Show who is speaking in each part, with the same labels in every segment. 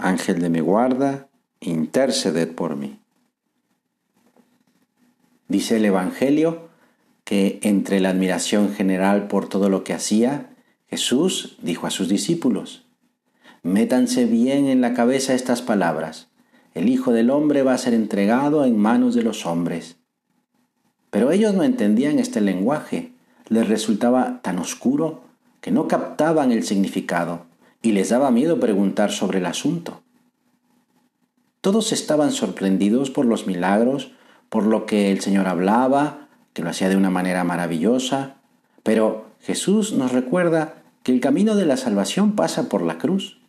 Speaker 1: Ángel de mi guarda, interceded por mí. Dice el Evangelio que entre la admiración general por todo lo que hacía, Jesús dijo a sus discípulos, Métanse bien en la cabeza estas palabras. El Hijo del Hombre va a ser entregado en manos de los hombres. Pero ellos no entendían este lenguaje, les resultaba tan oscuro que no captaban el significado y les daba miedo preguntar sobre el asunto. Todos estaban sorprendidos por los milagros, por lo que el Señor hablaba, que lo hacía de una manera maravillosa, pero Jesús nos recuerda que el camino de la salvación pasa por la cruz.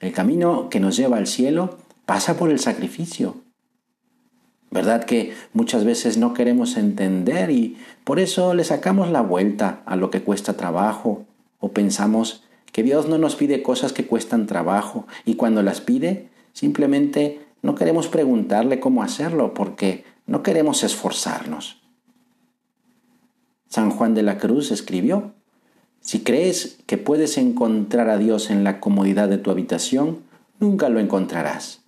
Speaker 1: El camino que nos lleva al cielo pasa por el sacrificio. ¿Verdad que muchas veces no queremos entender y por eso le sacamos la vuelta a lo que cuesta trabajo o pensamos que Dios no nos pide cosas que cuestan trabajo y cuando las pide simplemente no queremos preguntarle cómo hacerlo porque no queremos esforzarnos. San Juan de la Cruz escribió, si crees que puedes encontrar a Dios en la comodidad de tu habitación, nunca lo encontrarás.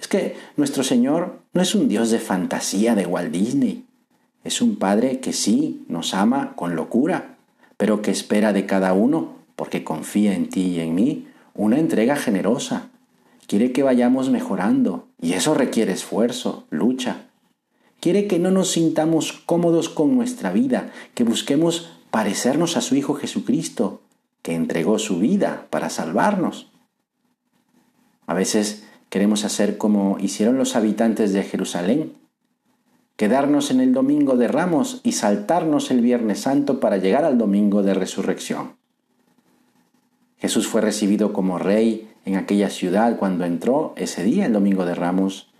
Speaker 1: Es que nuestro Señor no es un Dios de fantasía de Walt Disney. Es un Padre que sí nos ama con locura, pero que espera de cada uno, porque confía en ti y en mí, una entrega generosa. Quiere que vayamos mejorando, y eso requiere esfuerzo, lucha. Quiere que no nos sintamos cómodos con nuestra vida, que busquemos parecernos a su Hijo Jesucristo, que entregó su vida para salvarnos. A veces queremos hacer como hicieron los habitantes de Jerusalén, quedarnos en el domingo de ramos y saltarnos el Viernes Santo para llegar al domingo de resurrección. Jesús fue recibido como rey en aquella ciudad cuando entró ese día, el domingo de ramos,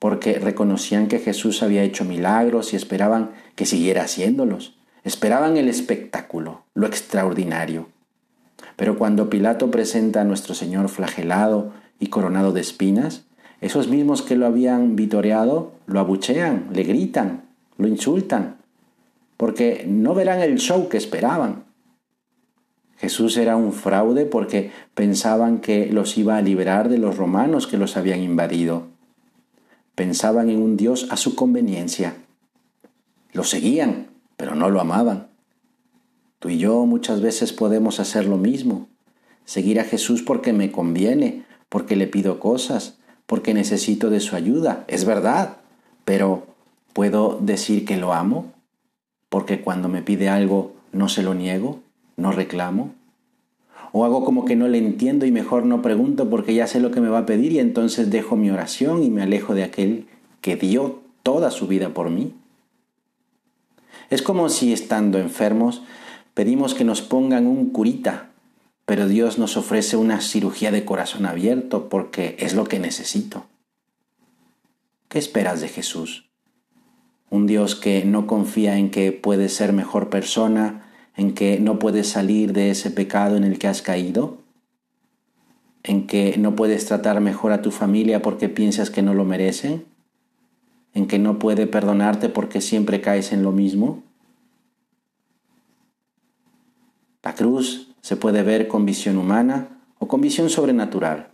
Speaker 1: porque reconocían que Jesús había hecho milagros y esperaban que siguiera haciéndolos. Esperaban el espectáculo, lo extraordinario. Pero cuando Pilato presenta a nuestro Señor flagelado y coronado de espinas, esos mismos que lo habían vitoreado lo abuchean, le gritan, lo insultan, porque no verán el show que esperaban. Jesús era un fraude porque pensaban que los iba a liberar de los romanos que los habían invadido. Pensaban en un Dios a su conveniencia. Lo seguían, pero no lo amaban. Tú y yo muchas veces podemos hacer lo mismo, seguir a Jesús porque me conviene, porque le pido cosas, porque necesito de su ayuda, es verdad, pero ¿puedo decir que lo amo? Porque cuando me pide algo no se lo niego, no reclamo. O hago como que no le entiendo y mejor no pregunto porque ya sé lo que me va a pedir y entonces dejo mi oración y me alejo de aquel que dio toda su vida por mí. Es como si estando enfermos pedimos que nos pongan un curita, pero Dios nos ofrece una cirugía de corazón abierto porque es lo que necesito. ¿Qué esperas de Jesús? Un Dios que no confía en que puedes ser mejor persona, en que no puedes salir de ese pecado en el que has caído, en que no puedes tratar mejor a tu familia porque piensas que no lo merecen, en que no puede perdonarte porque siempre caes en lo mismo? La cruz se puede ver con visión humana o con visión sobrenatural.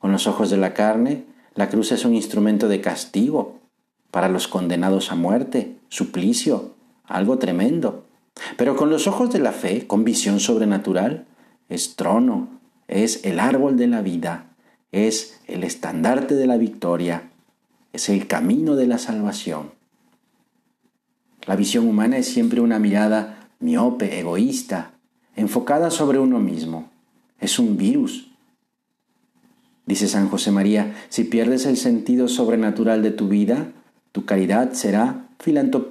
Speaker 1: Con los ojos de la carne, la cruz es un instrumento de castigo para los condenados a muerte, suplicio, algo tremendo. Pero con los ojos de la fe, con visión sobrenatural, es trono, es el árbol de la vida, es el estandarte de la victoria, es el camino de la salvación. La visión humana es siempre una mirada miope, egoísta, enfocada sobre uno mismo. Es un virus. Dice San José María, si pierdes el sentido sobrenatural de tu vida, tu caridad será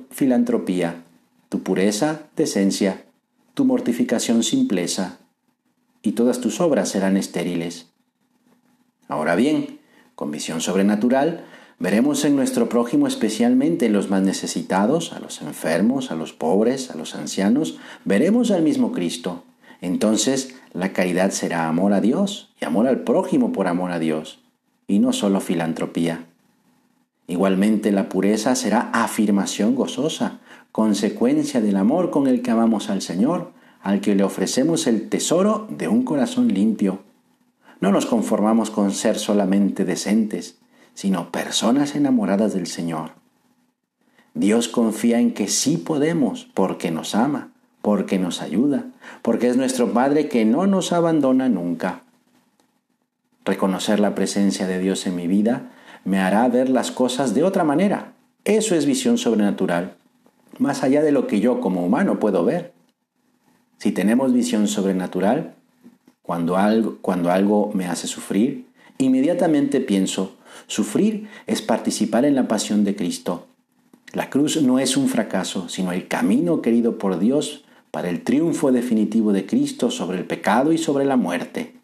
Speaker 1: filantropía, tu pureza decencia, tu mortificación simpleza, y todas tus obras serán estériles. Ahora bien, con visión sobrenatural, veremos en nuestro prójimo especialmente en los más necesitados, a los enfermos, a los pobres, a los ancianos, veremos al mismo Cristo. Entonces la caridad será amor a Dios y amor al prójimo por amor a Dios, y no solo filantropía. Igualmente la pureza será afirmación gozosa, consecuencia del amor con el que amamos al Señor, al que le ofrecemos el tesoro de un corazón limpio. No nos conformamos con ser solamente decentes, sino personas enamoradas del Señor. Dios confía en que sí podemos porque nos ama, porque nos ayuda, porque es nuestro Padre que no nos abandona nunca. Reconocer la presencia de Dios en mi vida me hará ver las cosas de otra manera. Eso es visión sobrenatural, más allá de lo que yo como humano puedo ver. Si tenemos visión sobrenatural, cuando algo, cuando algo me hace sufrir, inmediatamente pienso, sufrir es participar en la pasión de Cristo. La cruz no es un fracaso, sino el camino querido por Dios para el triunfo definitivo de Cristo sobre el pecado y sobre la muerte.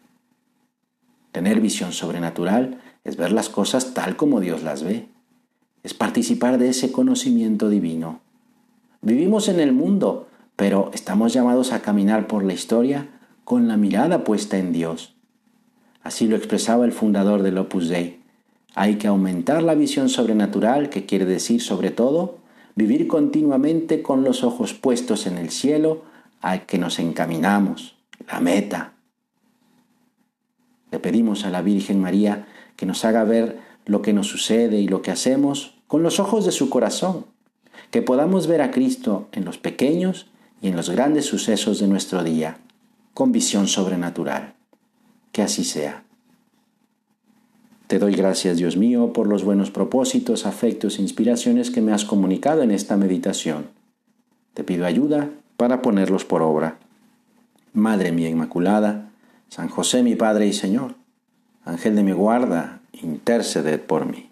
Speaker 1: Tener visión sobrenatural es ver las cosas tal como Dios las ve, es participar de ese conocimiento divino. Vivimos en el mundo, pero estamos llamados a caminar por la historia con la mirada puesta en Dios. Así lo expresaba el fundador del Opus Dei. Hay que aumentar la visión sobrenatural, que quiere decir sobre todo vivir continuamente con los ojos puestos en el cielo al que nos encaminamos, la meta. Le pedimos a la Virgen María que nos haga ver lo que nos sucede y lo que hacemos con los ojos de su corazón, que podamos ver a Cristo en los pequeños y en los grandes sucesos de nuestro día, con visión sobrenatural. Que así sea. Te doy gracias, Dios mío, por los buenos propósitos, afectos e inspiraciones que me has comunicado en esta meditación. Te pido ayuda para ponerlos por obra. Madre mía Inmaculada, San José mi Padre y Señor, Ángel de mi guarda, interceded por mí.